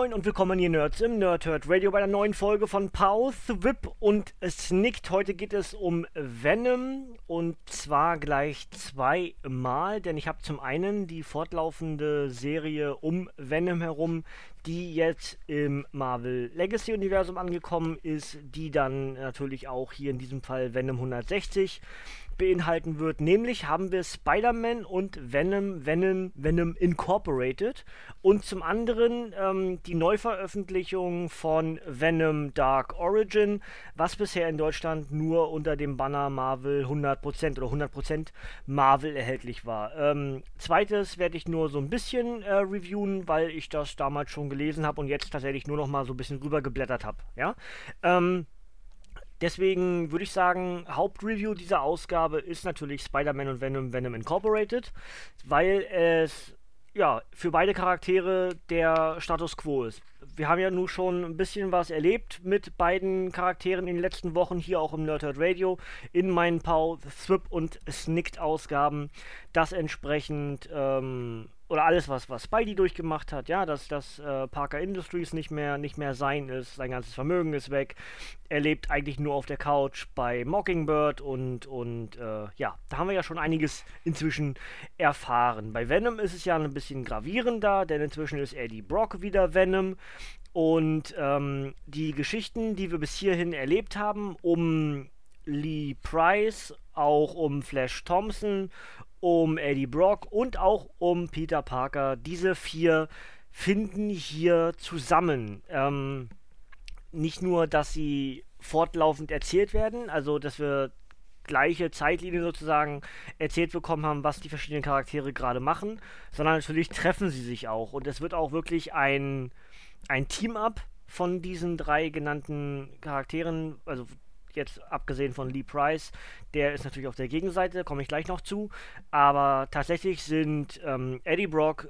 Moin und willkommen ihr Nerds im Nerdhurt Radio bei einer neuen Folge von Pause, Whip und Snicked. Heute geht es um Venom und zwar gleich zweimal, denn ich habe zum einen die fortlaufende Serie um Venom herum, die jetzt im Marvel Legacy Universum angekommen ist, die dann natürlich auch hier in diesem Fall Venom 160 beinhalten wird. Nämlich haben wir Spider-Man und Venom, Venom, Venom Incorporated. Und zum anderen ähm, die Neuveröffentlichung von Venom Dark Origin, was bisher in Deutschland nur unter dem Banner Marvel 100% oder 100% Marvel erhältlich war. Ähm, zweites werde ich nur so ein bisschen äh, reviewen, weil ich das damals schon gelesen habe und jetzt tatsächlich nur noch mal so ein bisschen rübergeblättert habe. Ja. Ähm, Deswegen würde ich sagen, Hauptreview dieser Ausgabe ist natürlich Spider-Man und Venom Venom Incorporated, weil es ja für beide Charaktere der Status quo ist. Wir haben ja nun schon ein bisschen was erlebt mit beiden Charakteren in den letzten Wochen, hier auch im Nerdhurt Radio, in meinen Pau, Thrip und Snicked Ausgaben, das entsprechend ähm, oder alles, was, was Spidey durchgemacht hat, ja, dass, dass äh, Parker Industries nicht mehr, nicht mehr sein ist, sein ganzes Vermögen ist weg. Er lebt eigentlich nur auf der Couch bei Mockingbird und, und äh, ja, da haben wir ja schon einiges inzwischen erfahren. Bei Venom ist es ja ein bisschen gravierender, denn inzwischen ist Eddie Brock wieder Venom. Und ähm, die Geschichten, die wir bis hierhin erlebt haben, um Lee Price, auch um Flash Thompson um Eddie Brock und auch um Peter Parker. Diese vier finden hier zusammen. Ähm, nicht nur, dass sie fortlaufend erzählt werden, also dass wir gleiche Zeitlinie sozusagen erzählt bekommen haben, was die verschiedenen Charaktere gerade machen, sondern natürlich treffen sie sich auch. Und es wird auch wirklich ein, ein Team-up von diesen drei genannten Charakteren, also jetzt abgesehen von Lee Price, der ist natürlich auf der Gegenseite, komme ich gleich noch zu. Aber tatsächlich sind ähm, Eddie Brock,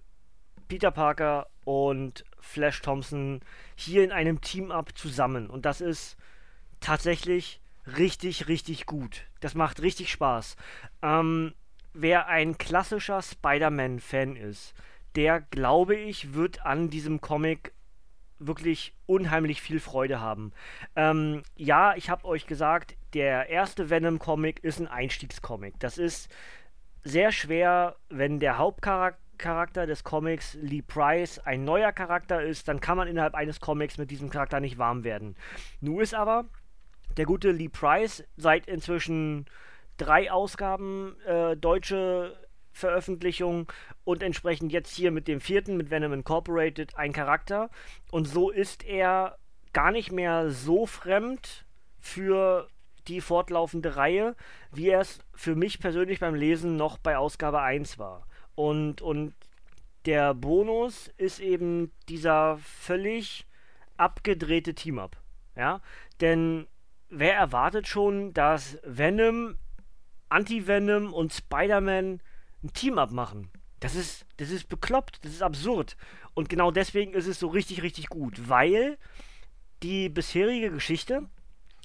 Peter Parker und Flash Thompson hier in einem Team-Up zusammen. Und das ist tatsächlich richtig, richtig gut. Das macht richtig Spaß. Ähm, wer ein klassischer Spider-Man-Fan ist, der, glaube ich, wird an diesem Comic wirklich unheimlich viel Freude haben. Ähm, ja, ich habe euch gesagt, der erste Venom-Comic ist ein Einstiegscomic. Das ist sehr schwer, wenn der Hauptcharakter des Comics Lee Price ein neuer Charakter ist, dann kann man innerhalb eines Comics mit diesem Charakter nicht warm werden. Nun ist aber der gute Lee Price seit inzwischen drei Ausgaben äh, deutsche Veröffentlichung und entsprechend jetzt hier mit dem vierten, mit Venom Incorporated, ein Charakter. Und so ist er gar nicht mehr so fremd für die fortlaufende Reihe, wie er es für mich persönlich beim Lesen noch bei Ausgabe 1 war. Und, und der Bonus ist eben dieser völlig abgedrehte Team-Up. Ja, denn wer erwartet schon, dass Venom, Anti-Venom und Spider-Man ein Team-Up machen. Das ist, das ist bekloppt, das ist absurd. Und genau deswegen ist es so richtig, richtig gut, weil die bisherige Geschichte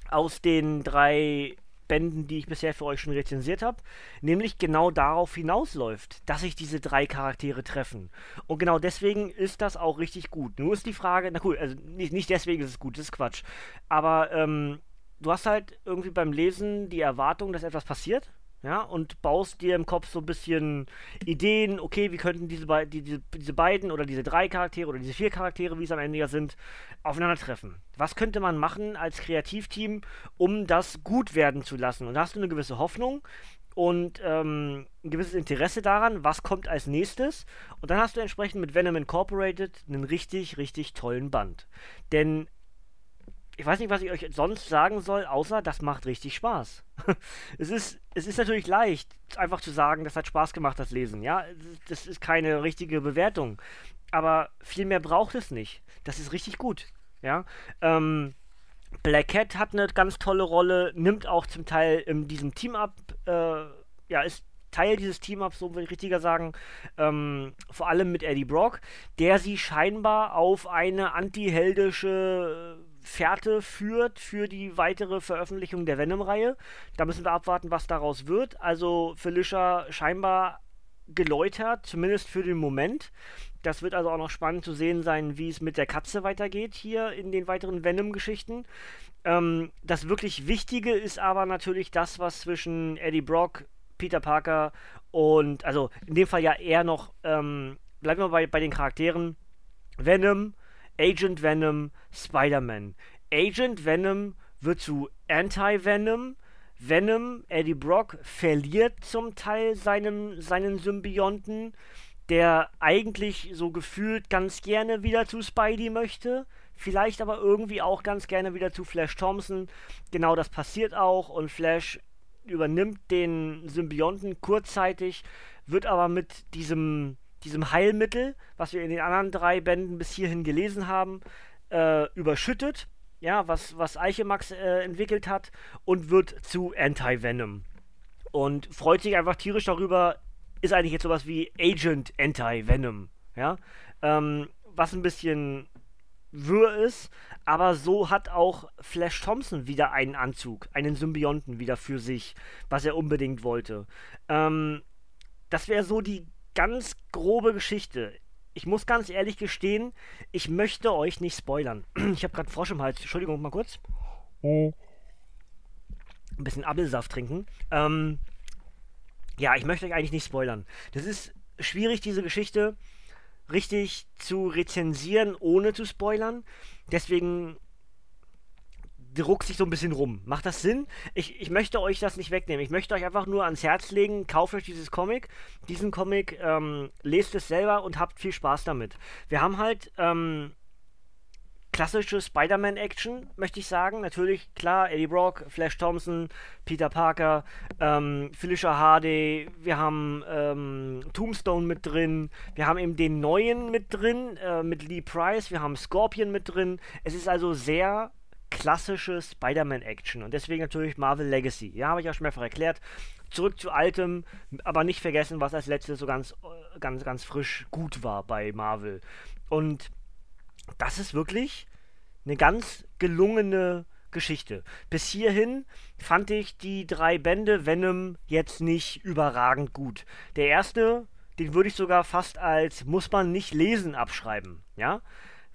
aus den drei Bänden, die ich bisher für euch schon rezensiert habe, nämlich genau darauf hinausläuft, dass sich diese drei Charaktere treffen. Und genau deswegen ist das auch richtig gut. Nur ist die Frage, na cool, also nicht, nicht deswegen ist es gut, das ist Quatsch. Aber ähm, du hast halt irgendwie beim Lesen die Erwartung, dass etwas passiert ja, und baust dir im Kopf so ein bisschen Ideen, okay, wie könnten diese, be die, diese, diese beiden oder diese drei Charaktere oder diese vier Charaktere, wie es am Ende ja sind, aufeinandertreffen. Was könnte man machen als Kreativteam, um das gut werden zu lassen? Und da hast du eine gewisse Hoffnung und ähm, ein gewisses Interesse daran, was kommt als nächstes. Und dann hast du entsprechend mit Venom Incorporated einen richtig, richtig tollen Band. Denn ich weiß nicht, was ich euch sonst sagen soll, außer das macht richtig Spaß. es, ist, es ist natürlich leicht, einfach zu sagen, das hat Spaß gemacht, das Lesen. Ja, das ist keine richtige Bewertung. Aber viel mehr braucht es nicht. Das ist richtig gut. Ja, ähm, Black Cat hat eine ganz tolle Rolle, nimmt auch zum Teil in diesem Team ab, äh, ja, ist Teil dieses Team-Ups, so würde ich richtiger sagen, ähm, vor allem mit Eddie Brock, der sie scheinbar auf eine antiheldische Fährte führt für die weitere Veröffentlichung der Venom-Reihe. Da müssen wir abwarten, was daraus wird. Also Felicia scheinbar geläutert, zumindest für den Moment. Das wird also auch noch spannend zu sehen sein, wie es mit der Katze weitergeht hier in den weiteren Venom-Geschichten. Ähm, das wirklich Wichtige ist aber natürlich das, was zwischen Eddie Brock, Peter Parker und, also in dem Fall ja eher noch, ähm, bleiben wir bei, bei den Charakteren, Venom, Agent Venom, Spider-Man. Agent Venom wird zu Anti-Venom. Venom, Eddie Brock, verliert zum Teil seinen, seinen Symbionten, der eigentlich so gefühlt ganz gerne wieder zu Spidey möchte. Vielleicht aber irgendwie auch ganz gerne wieder zu Flash Thompson. Genau das passiert auch und Flash übernimmt den Symbionten kurzzeitig, wird aber mit diesem diesem Heilmittel, was wir in den anderen drei Bänden bis hierhin gelesen haben, äh, überschüttet. Ja, was, was Eichemax äh, entwickelt hat und wird zu Anti-Venom. Und freut sich einfach tierisch darüber, ist eigentlich jetzt sowas wie Agent Anti-Venom. Ja, ähm, was ein bisschen wirr ist, aber so hat auch Flash Thompson wieder einen Anzug, einen Symbionten wieder für sich, was er unbedingt wollte. Ähm, das wäre so die ganz grobe Geschichte. Ich muss ganz ehrlich gestehen, ich möchte euch nicht spoilern. Ich habe gerade Frosch im Hals. Entschuldigung, mal kurz. Ein bisschen Apfelsaft trinken. Ähm, ja, ich möchte euch eigentlich nicht spoilern. Das ist schwierig, diese Geschichte richtig zu rezensieren, ohne zu spoilern. Deswegen druckt sich so ein bisschen rum. Macht das Sinn? Ich, ich möchte euch das nicht wegnehmen. Ich möchte euch einfach nur ans Herz legen, kauft euch dieses Comic. Diesen Comic, ähm, lest es selber und habt viel Spaß damit. Wir haben halt ähm, klassische Spider-Man-Action, möchte ich sagen. Natürlich, klar, Eddie Brock, Flash Thompson, Peter Parker, ähm, Felicia Hardy, wir haben ähm, Tombstone mit drin, wir haben eben den neuen mit drin, äh, mit Lee Price, wir haben Scorpion mit drin. Es ist also sehr klassische Spider-Man-Action und deswegen natürlich Marvel Legacy. Ja, habe ich ja schon mehrfach erklärt. Zurück zu altem, aber nicht vergessen, was als letztes so ganz, ganz, ganz frisch gut war bei Marvel. Und das ist wirklich eine ganz gelungene Geschichte. Bis hierhin fand ich die drei Bände Venom jetzt nicht überragend gut. Der erste, den würde ich sogar fast als muss man nicht lesen abschreiben, ja,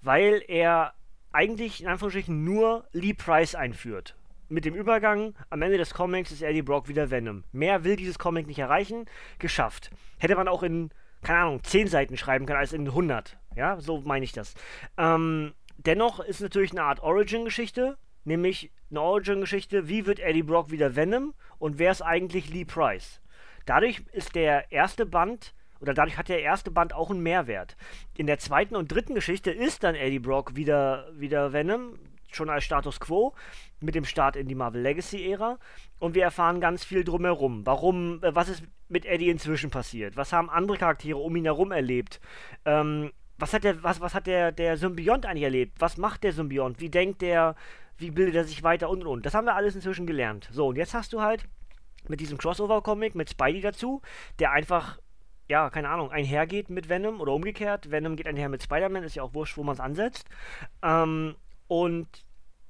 weil er eigentlich in Anführungsstrichen nur Lee Price einführt. Mit dem Übergang, am Ende des Comics ist Eddie Brock wieder Venom. Mehr will dieses Comic nicht erreichen. Geschafft. Hätte man auch in, keine Ahnung, 10 Seiten schreiben können als in 100. Ja, so meine ich das. Ähm, dennoch ist natürlich eine Art Origin-Geschichte, nämlich eine Origin-Geschichte, wie wird Eddie Brock wieder Venom und wer ist eigentlich Lee Price. Dadurch ist der erste Band oder dadurch hat der erste Band auch einen Mehrwert. In der zweiten und dritten Geschichte ist dann Eddie Brock wieder, wieder Venom, schon als Status Quo, mit dem Start in die Marvel Legacy-Ära. Und wir erfahren ganz viel drumherum. Warum, äh, was ist mit Eddie inzwischen passiert? Was haben andere Charaktere um ihn herum erlebt? Ähm, was hat der, was, was hat der, der Symbiont eigentlich erlebt? Was macht der Symbiont? Wie denkt der? Wie bildet er sich weiter und und und? Das haben wir alles inzwischen gelernt. So, und jetzt hast du halt mit diesem Crossover-Comic mit Spidey dazu, der einfach ja, keine Ahnung, einhergeht mit Venom oder umgekehrt. Venom geht einher mit Spider-Man, ist ja auch wurscht, wo man es ansetzt. Ähm, und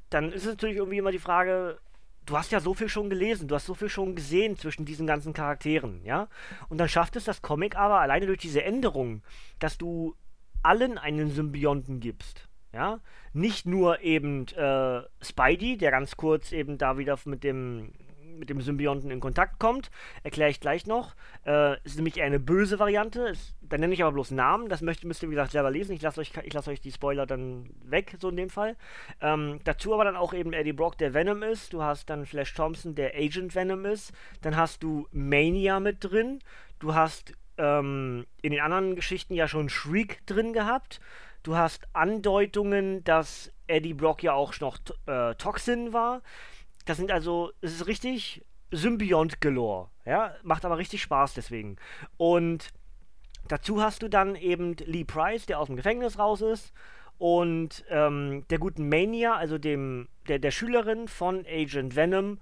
dann ist es natürlich irgendwie immer die Frage, du hast ja so viel schon gelesen, du hast so viel schon gesehen zwischen diesen ganzen Charakteren, ja? Und dann schafft es das Comic aber alleine durch diese Änderung, dass du allen einen Symbionten gibst. Ja, nicht nur eben äh, Spidey, der ganz kurz eben da wieder mit dem mit dem Symbionten in Kontakt kommt. Erkläre ich gleich noch. Äh, ist nämlich eher eine böse Variante. Ist, dann nenne ich aber bloß Namen. Das möcht, müsst ihr, wie gesagt, selber lesen. Ich lasse euch, lass euch die Spoiler dann weg, so in dem Fall. Ähm, dazu aber dann auch eben Eddie Brock, der Venom ist. Du hast dann Flash Thompson, der Agent Venom ist. Dann hast du Mania mit drin. Du hast ähm, in den anderen Geschichten ja schon Shriek drin gehabt. Du hast Andeutungen, dass Eddie Brock ja auch noch äh, Toxin war. Das sind also, es ist richtig Symbiont galore. Ja, macht aber richtig Spaß deswegen. Und dazu hast du dann eben Lee Price, der aus dem Gefängnis raus ist. Und ähm, der guten Mania, also dem, der, der Schülerin von Agent Venom,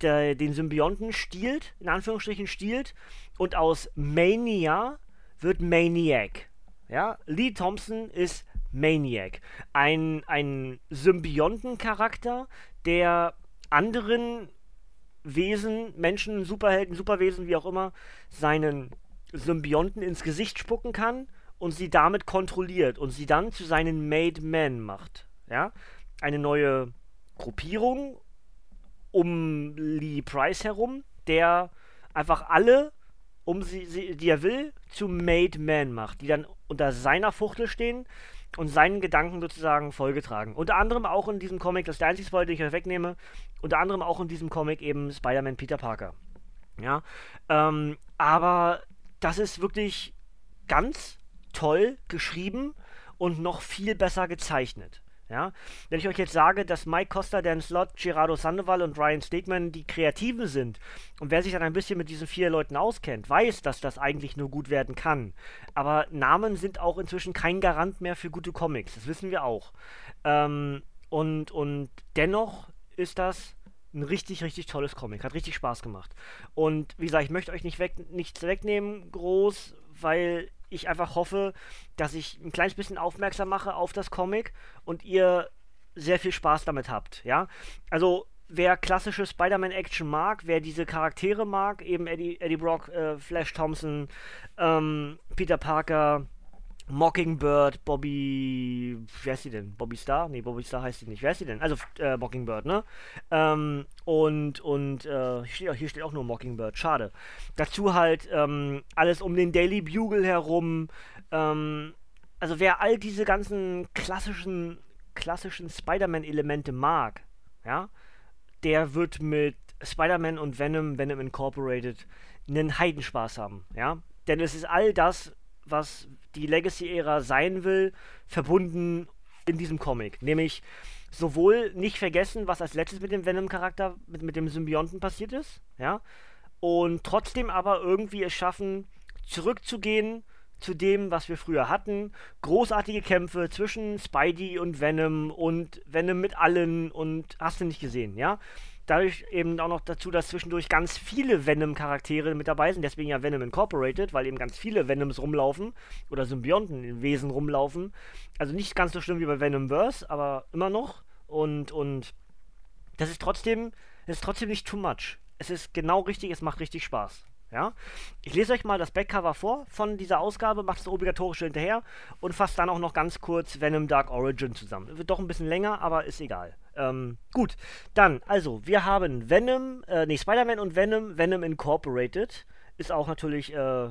der, den Symbionten stiehlt, in Anführungsstrichen stiehlt. Und aus Mania wird Maniac. Ja, Lee Thompson ist Maniac. Ein, ein Symbiontencharakter, der anderen Wesen, Menschen, Superhelden, Superwesen, wie auch immer, seinen Symbionten ins Gesicht spucken kann und sie damit kontrolliert und sie dann zu seinen Made Men macht. Ja? Eine neue Gruppierung um Lee Price herum, der einfach alle, um sie, sie die er will, zu Made Men macht, die dann unter seiner Fuchtel stehen und seinen Gedanken sozusagen Folge tragen. Unter anderem auch in diesem Comic, das ist der einzige Spoiler, den ich euch wegnehme, unter anderem auch in diesem Comic eben Spider-Man Peter Parker. Ja, ähm, aber das ist wirklich ganz toll geschrieben und noch viel besser gezeichnet. Ja? Wenn ich euch jetzt sage, dass Mike Costa, Dan Slott, Gerardo Sandoval und Ryan Stegman die Kreativen sind und wer sich dann ein bisschen mit diesen vier Leuten auskennt, weiß, dass das eigentlich nur gut werden kann. Aber Namen sind auch inzwischen kein Garant mehr für gute Comics, das wissen wir auch. Ähm, und, und dennoch ist das ein richtig, richtig tolles Comic. Hat richtig Spaß gemacht. Und wie gesagt, ich möchte euch nicht weg, nichts wegnehmen, groß, weil ich einfach hoffe, dass ich ein kleines bisschen aufmerksam mache auf das Comic und ihr sehr viel Spaß damit habt, ja. Also, wer klassische Spider-Man-Action mag, wer diese Charaktere mag, eben Eddie, Eddie Brock, äh, Flash Thompson, ähm, Peter Parker, Mockingbird, Bobby, wer ist sie denn? Bobby Star? Nee, Bobby Star heißt sie nicht. Wer ist sie denn? Also äh, Mockingbird, ne? Ähm, und und äh, hier, steht, hier steht auch nur Mockingbird, schade. Dazu halt ähm, alles um den Daily Bugle herum. Ähm, also wer all diese ganzen klassischen, klassischen Spider-Man-Elemente mag, ja, der wird mit Spider-Man und Venom, Venom Incorporated, einen Heidenspaß haben, ja. Denn es ist all das, was die Legacy-Ära sein will, verbunden in diesem Comic. Nämlich sowohl nicht vergessen, was als letztes mit dem Venom-Charakter, mit, mit dem Symbionten passiert ist, ja, und trotzdem aber irgendwie es schaffen, zurückzugehen zu dem, was wir früher hatten. Großartige Kämpfe zwischen Spidey und Venom und Venom mit allen und hast du nicht gesehen, ja? Dadurch eben auch noch dazu, dass zwischendurch ganz viele Venom-Charaktere mit dabei sind, deswegen ja Venom Incorporated, weil eben ganz viele Venoms rumlaufen oder Symbionten in Wesen rumlaufen. Also nicht ganz so schlimm wie bei Venomverse, aber immer noch. Und, und das ist trotzdem, das ist trotzdem nicht too much. Es ist genau richtig, es macht richtig Spaß. Ja? Ich lese euch mal das Backcover vor von dieser Ausgabe, macht das obligatorische hinterher und fasst dann auch noch ganz kurz Venom Dark Origin zusammen. Wird doch ein bisschen länger, aber ist egal. Ähm, gut, dann, also, wir haben Venom, äh, nee, Spider-Man und Venom, Venom Incorporated. Ist auch natürlich äh,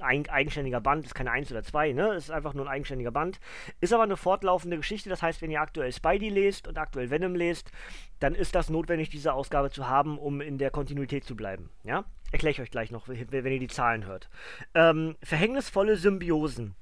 ein eigenständiger Band, ist keine 1 oder 2, ne? Ist einfach nur ein eigenständiger Band. Ist aber eine fortlaufende Geschichte, das heißt, wenn ihr aktuell Spidey lest und aktuell Venom lest, dann ist das notwendig, diese Ausgabe zu haben, um in der Kontinuität zu bleiben, ja? Erkläre ich euch gleich noch, wenn ihr die Zahlen hört. Ähm, verhängnisvolle Symbiosen.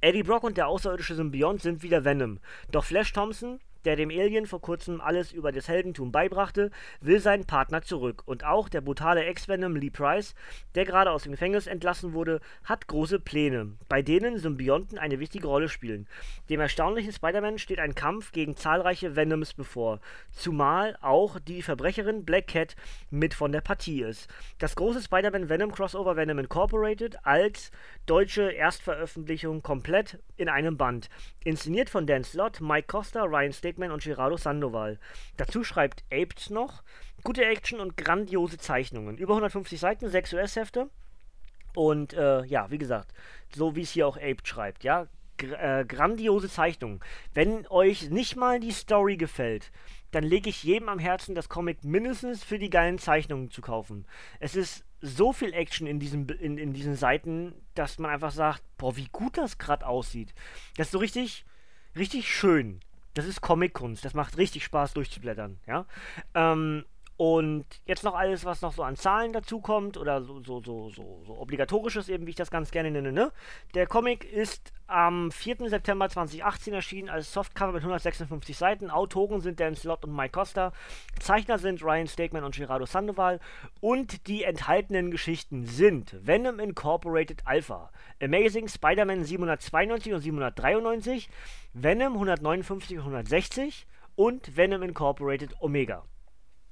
Eddie Brock und der außerirdische Symbiont sind wieder Venom. Doch Flash Thompson der dem Alien vor kurzem alles über das Heldentum beibrachte, will seinen Partner zurück. Und auch der brutale Ex-Venom Lee Price, der gerade aus dem Gefängnis entlassen wurde, hat große Pläne, bei denen Symbionten eine wichtige Rolle spielen. Dem erstaunlichen Spider-Man steht ein Kampf gegen zahlreiche Venoms bevor, zumal auch die Verbrecherin Black Cat mit von der Partie ist. Das große Spider-Man-Venom-Crossover Venom Incorporated als deutsche Erstveröffentlichung komplett in einem Band. Inszeniert von Dan Slott, Mike Costa, Ryan Stick Stegman und Gerardo Sandoval. Dazu schreibt Aped noch gute Action und grandiose Zeichnungen. Über 150 Seiten, 6 US-Hefte. Und äh, ja, wie gesagt, so wie es hier auch Aped schreibt, ja, Gr äh, grandiose Zeichnungen. Wenn euch nicht mal die Story gefällt, dann lege ich jedem am Herzen, das Comic mindestens für die geilen Zeichnungen zu kaufen. Es ist so viel Action in diesen, in, in diesen Seiten, dass man einfach sagt, boah, wie gut das gerade aussieht. Das ist so richtig, richtig schön das ist Comic-Kunst. Das macht richtig Spaß durchzublättern, ja. Ähm, Und jetzt noch alles, was noch so an Zahlen dazu kommt oder so, so, so, so, so obligatorisches eben, wie ich das ganz gerne nenne. Ne? Der Comic ist am 4. September 2018 erschienen als Softcover mit 156 Seiten. Autoren sind Dan Slott und Mike Costa. Zeichner sind Ryan Stegman und Gerardo Sandoval. Und die enthaltenen Geschichten sind Venom Incorporated Alpha, Amazing Spider-Man 792 und 793, Venom 159 und 160 und Venom Incorporated Omega.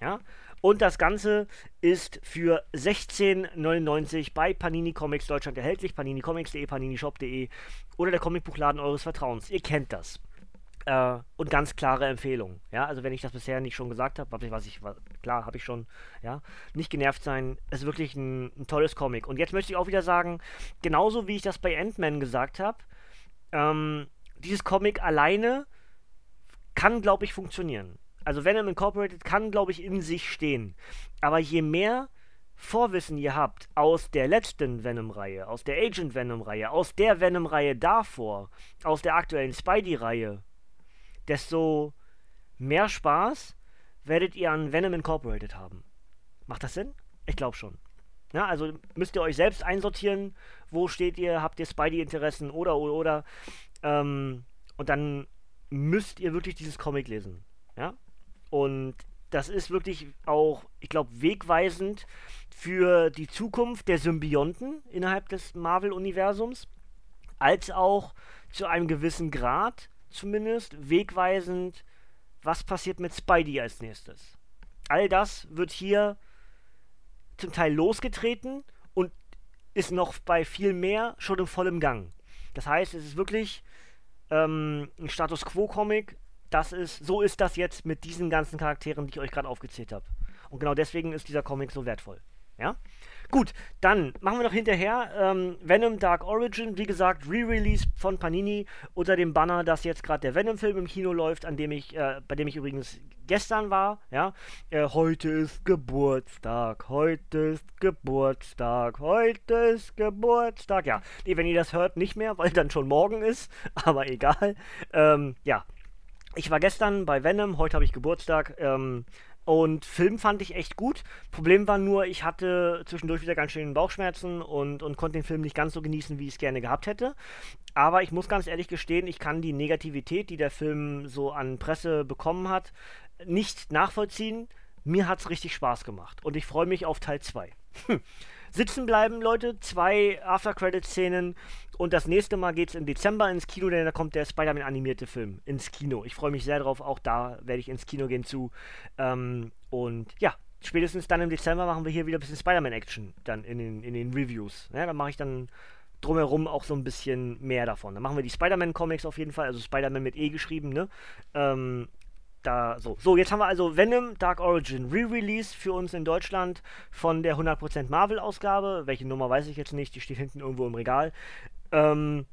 Ja? Und das Ganze ist für 16,99 bei Panini Comics Deutschland erhältlich. paninicomics.de, paninishop.de oder der Comicbuchladen eures Vertrauens. Ihr kennt das. Äh, und ganz klare Empfehlung. Ja, also wenn ich das bisher nicht schon gesagt habe, was ich, was, klar, habe ich schon, ja, nicht genervt sein, ist wirklich ein, ein, tolles Comic. Und jetzt möchte ich auch wieder sagen, genauso wie ich das bei Ant-Man gesagt habe, ähm, dieses Comic alleine kann, glaube ich, funktionieren also Venom Incorporated kann, glaube ich, in sich stehen. Aber je mehr Vorwissen ihr habt aus der letzten Venom-Reihe, aus der Agent Venom-Reihe, aus der Venom-Reihe davor, aus der aktuellen Spidey-Reihe, desto mehr Spaß werdet ihr an Venom Incorporated haben. Macht das Sinn? Ich glaube schon. Ja, also müsst ihr euch selbst einsortieren, wo steht ihr, habt ihr Spidey-Interessen oder oder oder. Ähm, und dann müsst ihr wirklich dieses Comic lesen. Ja? Und das ist wirklich auch, ich glaube, wegweisend für die Zukunft der Symbionten innerhalb des Marvel-Universums, als auch zu einem gewissen Grad zumindest wegweisend, was passiert mit Spidey als nächstes. All das wird hier zum Teil losgetreten und ist noch bei viel mehr schon im vollen Gang. Das heißt, es ist wirklich ähm, ein Status Quo-Comic, das ist, so ist das jetzt mit diesen ganzen Charakteren, die ich euch gerade aufgezählt habe. Und genau deswegen ist dieser Comic so wertvoll. Ja? Gut, dann machen wir noch hinterher ähm, Venom Dark Origin, wie gesagt, Re-Release von Panini unter dem Banner, dass jetzt gerade der Venom-Film im Kino läuft, an dem ich, äh, bei dem ich übrigens gestern war. Ja, äh, heute ist Geburtstag, heute ist Geburtstag, heute ist Geburtstag. Ja, nee, wenn ihr das hört, nicht mehr, weil dann schon morgen ist, aber egal. Ähm, ja, ich war gestern bei Venom, heute habe ich Geburtstag. Ähm, und Film fand ich echt gut. Problem war nur, ich hatte zwischendurch wieder ganz schön Bauchschmerzen und, und konnte den Film nicht ganz so genießen, wie ich es gerne gehabt hätte. Aber ich muss ganz ehrlich gestehen, ich kann die Negativität, die der Film so an Presse bekommen hat, nicht nachvollziehen. Mir hat es richtig Spaß gemacht und ich freue mich auf Teil 2. sitzen bleiben, Leute. Zwei After-Credit-Szenen. Und das nächste Mal geht es im Dezember ins Kino, denn da kommt der Spider-Man animierte Film ins Kino. Ich freue mich sehr drauf. Auch da werde ich ins Kino gehen zu. Ähm, und ja, spätestens dann im Dezember machen wir hier wieder ein bisschen Spider-Man-Action dann in den, in den Reviews. Ja, dann mache ich dann drumherum auch so ein bisschen mehr davon. Dann machen wir die Spider-Man-Comics auf jeden Fall, also Spider-Man mit E geschrieben, ne? Ähm, da so. So, jetzt haben wir also Venom Dark Origin Re-Release für uns in Deutschland von der 100% Marvel-Ausgabe. Welche Nummer weiß ich jetzt nicht, die steht hinten irgendwo im Regal. Ähm,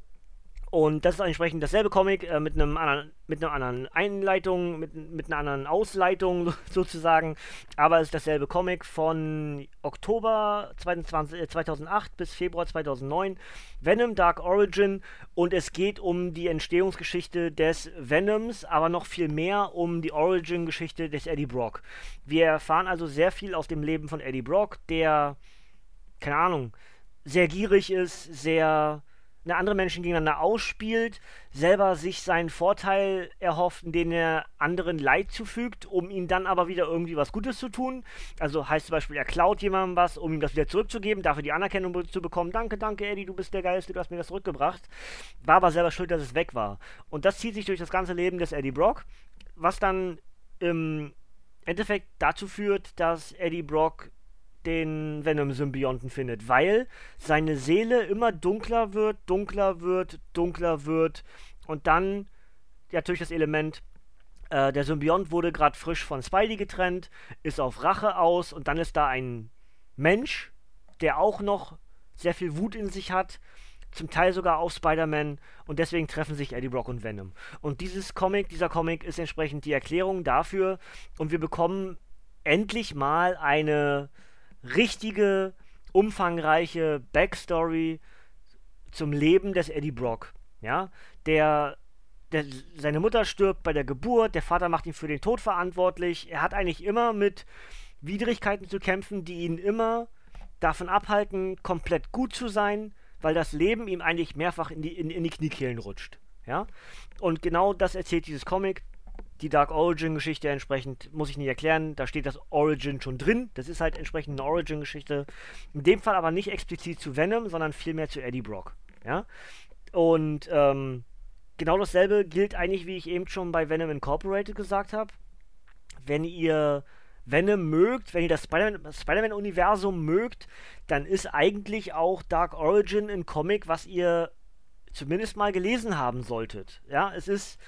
und das ist entsprechend dasselbe Comic äh, mit einem anderen, mit einer anderen Einleitung, mit, mit einer anderen Ausleitung sozusagen. Aber es ist dasselbe Comic von Oktober 2020, äh, 2008 bis Februar 2009. Venom Dark Origin. Und es geht um die Entstehungsgeschichte des Venoms, aber noch viel mehr um die Origin-Geschichte des Eddie Brock. Wir erfahren also sehr viel aus dem Leben von Eddie Brock, der, keine Ahnung, sehr gierig ist, sehr eine andere Menschen gegeneinander ausspielt, selber sich seinen Vorteil erhofft, indem er anderen Leid zufügt, um ihm dann aber wieder irgendwie was Gutes zu tun. Also heißt zum Beispiel, er klaut jemandem was, um ihm das wieder zurückzugeben, dafür die Anerkennung zu bekommen. Danke, danke, Eddie, du bist der Geilste, du hast mir das zurückgebracht. War aber selber schuld, dass es weg war. Und das zieht sich durch das ganze Leben des Eddie Brock, was dann im Endeffekt dazu führt, dass Eddie Brock den Venom-Symbionten findet, weil seine Seele immer dunkler wird, dunkler wird, dunkler wird und dann natürlich das Element, äh, der Symbiont wurde gerade frisch von Spidey getrennt, ist auf Rache aus und dann ist da ein Mensch, der auch noch sehr viel Wut in sich hat, zum Teil sogar auf Spider-Man und deswegen treffen sich Eddie Brock und Venom. Und dieses Comic, dieser Comic ist entsprechend die Erklärung dafür und wir bekommen endlich mal eine richtige, umfangreiche Backstory zum Leben des Eddie Brock. Ja, der, der, seine Mutter stirbt bei der Geburt, der Vater macht ihn für den Tod verantwortlich. Er hat eigentlich immer mit Widrigkeiten zu kämpfen, die ihn immer davon abhalten, komplett gut zu sein, weil das Leben ihm eigentlich mehrfach in die, in, in die Kniekehlen rutscht. Ja? Und genau das erzählt dieses Comic. Die Dark Origin-Geschichte entsprechend muss ich nicht erklären. Da steht das Origin schon drin. Das ist halt entsprechend eine Origin-Geschichte. In dem Fall aber nicht explizit zu Venom, sondern vielmehr zu Eddie Brock. Ja? Und ähm, genau dasselbe gilt eigentlich, wie ich eben schon bei Venom Incorporated gesagt habe. Wenn ihr Venom mögt, wenn ihr das Spider-Man-Universum Spider mögt, dann ist eigentlich auch Dark Origin ein Comic, was ihr zumindest mal gelesen haben solltet. Ja, es ist,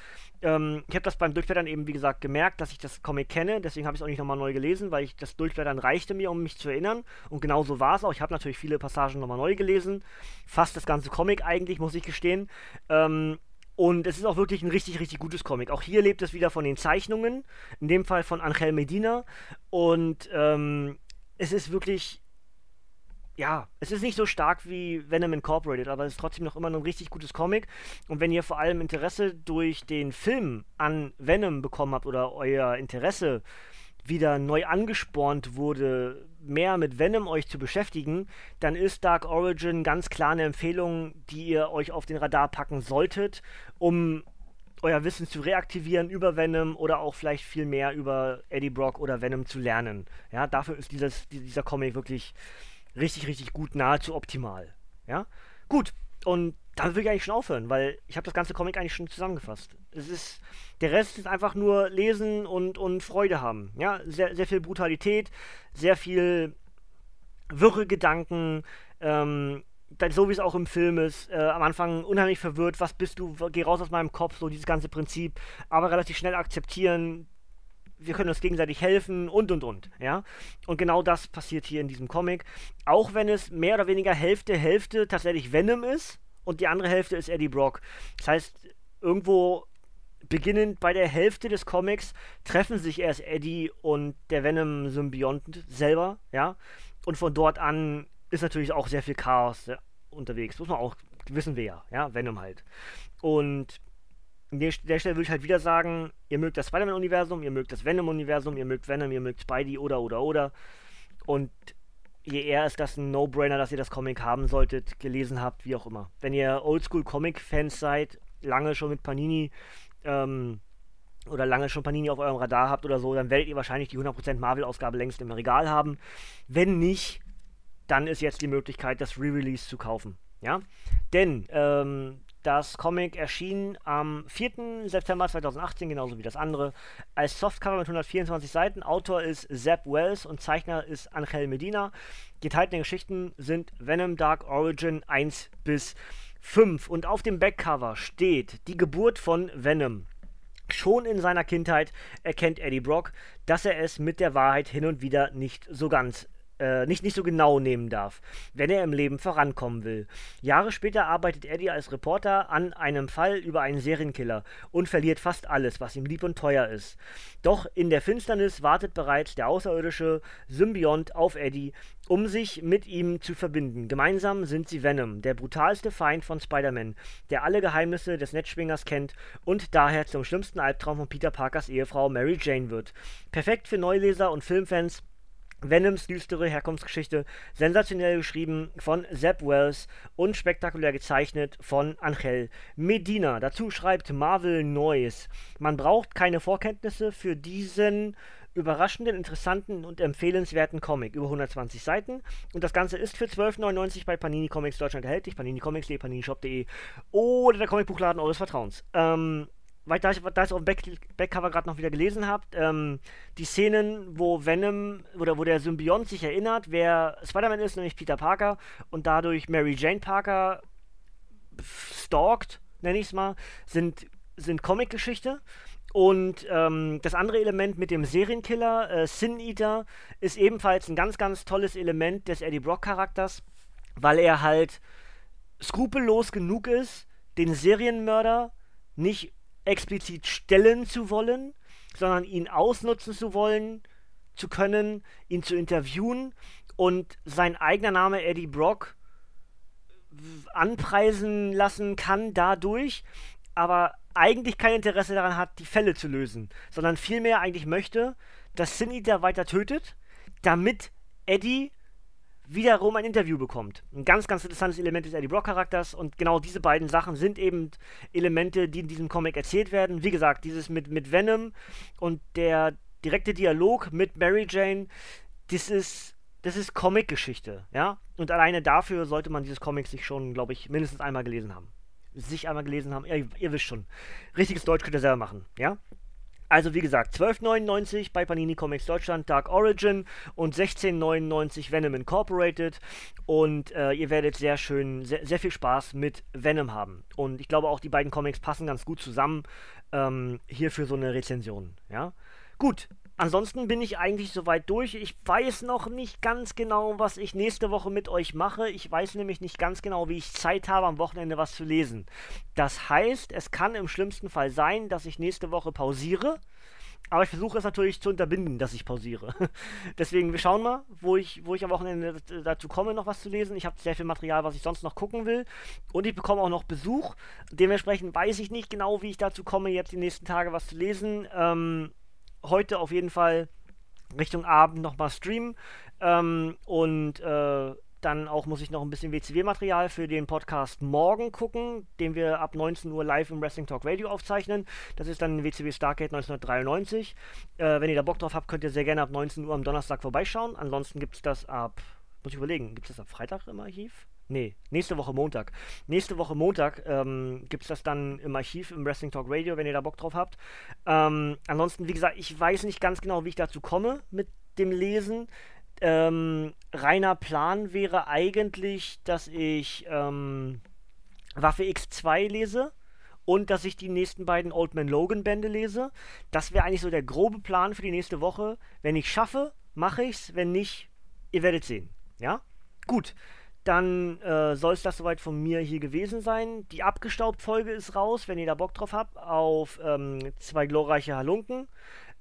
ähm, ich habe das beim Durchblättern eben, wie gesagt, gemerkt, dass ich das Comic kenne, deswegen habe ich es auch nicht nochmal neu gelesen, weil ich das Durchblättern reichte mir, um mich zu erinnern. Und genau so war es auch. Ich habe natürlich viele Passagen nochmal neu gelesen. Fast das ganze Comic eigentlich, muss ich gestehen. Ähm, und es ist auch wirklich ein richtig, richtig gutes Comic. Auch hier lebt es wieder von den Zeichnungen, in dem Fall von Angel Medina. Und ähm, es ist wirklich, ja, es ist nicht so stark wie Venom Incorporated, aber es ist trotzdem noch immer ein richtig gutes Comic. Und wenn ihr vor allem Interesse durch den Film an Venom bekommen habt oder euer Interesse wieder neu angespornt wurde, mehr mit Venom euch zu beschäftigen, dann ist Dark Origin ganz klar eine Empfehlung, die ihr euch auf den Radar packen solltet, um euer Wissen zu reaktivieren über Venom oder auch vielleicht viel mehr über Eddie Brock oder Venom zu lernen. Ja, dafür ist dieses, dieser Comic wirklich richtig, richtig gut, nahezu optimal. Ja, gut. Und dann will ich eigentlich schon aufhören, weil ich habe das ganze Comic eigentlich schon zusammengefasst. Es ist, der Rest ist einfach nur lesen und, und Freude haben. Ja, sehr, sehr viel Brutalität, sehr viel wirre Gedanken, ähm, so wie es auch im Film ist, äh, am Anfang unheimlich verwirrt, was bist du, geh raus aus meinem Kopf, so dieses ganze Prinzip, aber relativ schnell akzeptieren, wir können uns gegenseitig helfen und und und, ja. Und genau das passiert hier in diesem Comic. Auch wenn es mehr oder weniger Hälfte, Hälfte tatsächlich Venom ist, und die andere Hälfte ist Eddie Brock. Das heißt, irgendwo beginnend bei der Hälfte des Comics treffen sich erst Eddie und der Venom-Symbiont selber, ja. Und von dort an ist natürlich auch sehr viel Chaos ja, unterwegs. Muss man auch, wissen wir ja, ja, Venom halt. Und an der, Stelle würde ich halt wieder sagen, ihr mögt das Spider-Man-Universum, ihr mögt das Venom-Universum, ihr mögt Venom, ihr mögt Spidey oder oder oder. Und je eher ist das ein No-Brainer, dass ihr das Comic haben solltet, gelesen habt, wie auch immer. Wenn ihr Oldschool-Comic-Fans seid, lange schon mit Panini ähm, oder lange schon Panini auf eurem Radar habt oder so, dann werdet ihr wahrscheinlich die 100% Marvel-Ausgabe längst im Regal haben. Wenn nicht, dann ist jetzt die Möglichkeit, das Re-Release zu kaufen. Ja? Denn ähm, das Comic erschien am 4. September 2018, genauso wie das andere, als Softcover mit 124 Seiten. Autor ist Zeb Wells und Zeichner ist Angel Medina. Die enthaltenen Geschichten sind Venom Dark Origin 1 bis 5. Und auf dem Backcover steht die Geburt von Venom. Schon in seiner Kindheit erkennt Eddie Brock, dass er es mit der Wahrheit hin und wieder nicht so ganz äh, nicht, nicht so genau nehmen darf, wenn er im Leben vorankommen will. Jahre später arbeitet Eddie als Reporter an einem Fall über einen Serienkiller und verliert fast alles, was ihm lieb und teuer ist. Doch in der Finsternis wartet bereits der außerirdische Symbiont auf Eddie, um sich mit ihm zu verbinden. Gemeinsam sind sie Venom, der brutalste Feind von Spider-Man, der alle Geheimnisse des Netzschwingers kennt und daher zum schlimmsten Albtraum von Peter Parkers Ehefrau Mary Jane wird. Perfekt für Neuleser und Filmfans Venoms düstere Herkunftsgeschichte, sensationell geschrieben von Zeb Wells und spektakulär gezeichnet von Angel Medina. Dazu schreibt Marvel Noise. Man braucht keine Vorkenntnisse für diesen überraschenden, interessanten und empfehlenswerten Comic. Über 120 Seiten. Und das Ganze ist für 12,99 bei Panini Comics Deutschland erhältlich. Panini Comics.de, paninishop.de oder der Comicbuchladen eures Vertrauens. Ähm, weil ich, da auf dem Back, Backcover gerade noch wieder gelesen habe, ähm, die Szenen, wo Venom oder wo der Symbiont sich erinnert, wer Spider-Man ist, nämlich Peter Parker und dadurch Mary Jane Parker stalkt, nenne ich es mal, sind, sind Comic-Geschichte. Und ähm, das andere Element mit dem Serienkiller, äh, Sin Eater, ist ebenfalls ein ganz, ganz tolles Element des Eddie Brock-Charakters, weil er halt skrupellos genug ist, den Serienmörder nicht explizit stellen zu wollen, sondern ihn ausnutzen zu wollen, zu können, ihn zu interviewen und sein eigener Name Eddie Brock anpreisen lassen kann dadurch, aber eigentlich kein Interesse daran hat, die Fälle zu lösen, sondern vielmehr eigentlich möchte, dass Sin Eater weiter tötet, damit Eddie wiederum ein Interview bekommt. Ein ganz, ganz interessantes Element des Eddie Brock-Charakters und genau diese beiden Sachen sind eben Elemente, die in diesem Comic erzählt werden. Wie gesagt, dieses mit, mit Venom und der direkte Dialog mit Mary Jane, das ist, das ist Comic-Geschichte, ja. Und alleine dafür sollte man dieses Comic sich schon, glaube ich, mindestens einmal gelesen haben. Sich einmal gelesen haben, ihr, ihr wisst schon. Richtiges Deutsch könnt ihr selber machen, ja. Also wie gesagt, 12,99 bei Panini Comics Deutschland Dark Origin und 16,99 Venom Incorporated. Und äh, ihr werdet sehr schön, sehr, sehr, viel Spaß mit Venom haben. Und ich glaube auch, die beiden Comics passen ganz gut zusammen ähm, hier für so eine Rezension. Ja, gut. Ansonsten bin ich eigentlich soweit durch. Ich weiß noch nicht ganz genau, was ich nächste Woche mit euch mache. Ich weiß nämlich nicht ganz genau, wie ich Zeit habe, am Wochenende was zu lesen. Das heißt, es kann im schlimmsten Fall sein, dass ich nächste Woche pausiere. Aber ich versuche es natürlich zu unterbinden, dass ich pausiere. Deswegen, wir schauen mal, wo ich, wo ich am Wochenende dazu komme, noch was zu lesen. Ich habe sehr viel Material, was ich sonst noch gucken will. Und ich bekomme auch noch Besuch. Dementsprechend weiß ich nicht genau, wie ich dazu komme, jetzt die nächsten Tage was zu lesen. Ähm, heute auf jeden Fall Richtung Abend nochmal streamen. Ähm, und äh, dann auch muss ich noch ein bisschen WCW-Material für den Podcast morgen gucken, den wir ab 19 Uhr live im Wrestling Talk Radio aufzeichnen. Das ist dann WCW Stargate 1993. Äh, wenn ihr da Bock drauf habt, könnt ihr sehr gerne ab 19 Uhr am Donnerstag vorbeischauen. Ansonsten gibt es das ab, muss ich überlegen, gibt es das ab Freitag im Archiv? Nee, nächste Woche Montag. Nächste Woche Montag ähm, gibt es das dann im Archiv im Wrestling Talk Radio, wenn ihr da Bock drauf habt. Ähm, ansonsten, wie gesagt, ich weiß nicht ganz genau, wie ich dazu komme mit dem Lesen. Ähm, reiner Plan wäre eigentlich, dass ich ähm, Waffe X2 lese und dass ich die nächsten beiden Old Man Logan Bände lese. Das wäre eigentlich so der grobe Plan für die nächste Woche. Wenn ich schaffe, mache ich's. Wenn nicht, ihr werdet sehen. Ja? Gut dann äh, soll es das soweit von mir hier gewesen sein. Die Abgestaubt-Folge ist raus, wenn ihr da Bock drauf habt, auf ähm, zwei glorreiche Halunken.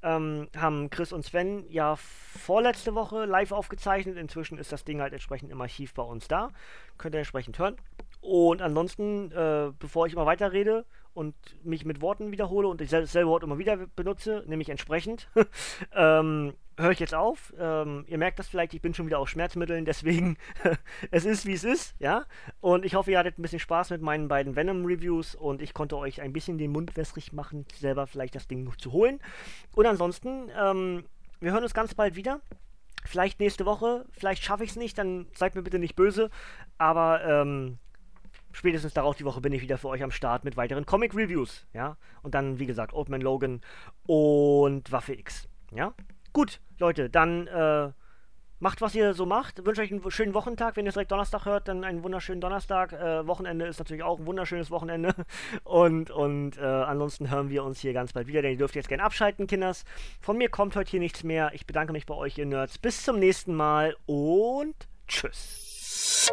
Ähm, haben Chris und Sven ja vorletzte Woche live aufgezeichnet. Inzwischen ist das Ding halt entsprechend im Archiv bei uns da. Könnt ihr entsprechend hören. Und ansonsten, äh, bevor ich immer weiterrede und mich mit Worten wiederhole und ich dasselbe Wort immer wieder benutze, nämlich entsprechend, ähm, höre ich jetzt auf. Ähm, ihr merkt das vielleicht, ich bin schon wieder auf Schmerzmitteln, deswegen es ist wie es ist, ja. Und ich hoffe, ihr hattet ein bisschen Spaß mit meinen beiden Venom-Reviews und ich konnte euch ein bisschen den Mund wässrig machen, selber vielleicht das Ding zu holen. Und ansonsten, ähm, wir hören uns ganz bald wieder. Vielleicht nächste Woche, vielleicht schaffe ich es nicht, dann seid mir bitte nicht böse. Aber ähm, spätestens darauf die Woche bin ich wieder für euch am Start mit weiteren Comic-Reviews, ja. Und dann, wie gesagt, Old Man Logan und Waffe X, ja. Gut, Leute, dann äh, macht, was ihr so macht. Wünsche euch einen schönen Wochentag. Wenn ihr es direkt Donnerstag hört, dann einen wunderschönen Donnerstag. Äh, Wochenende ist natürlich auch ein wunderschönes Wochenende. Und, und äh, ansonsten hören wir uns hier ganz bald wieder, denn ihr dürft jetzt gerne abschalten, Kinders. Von mir kommt heute hier nichts mehr. Ich bedanke mich bei euch, ihr Nerds. Bis zum nächsten Mal und tschüss.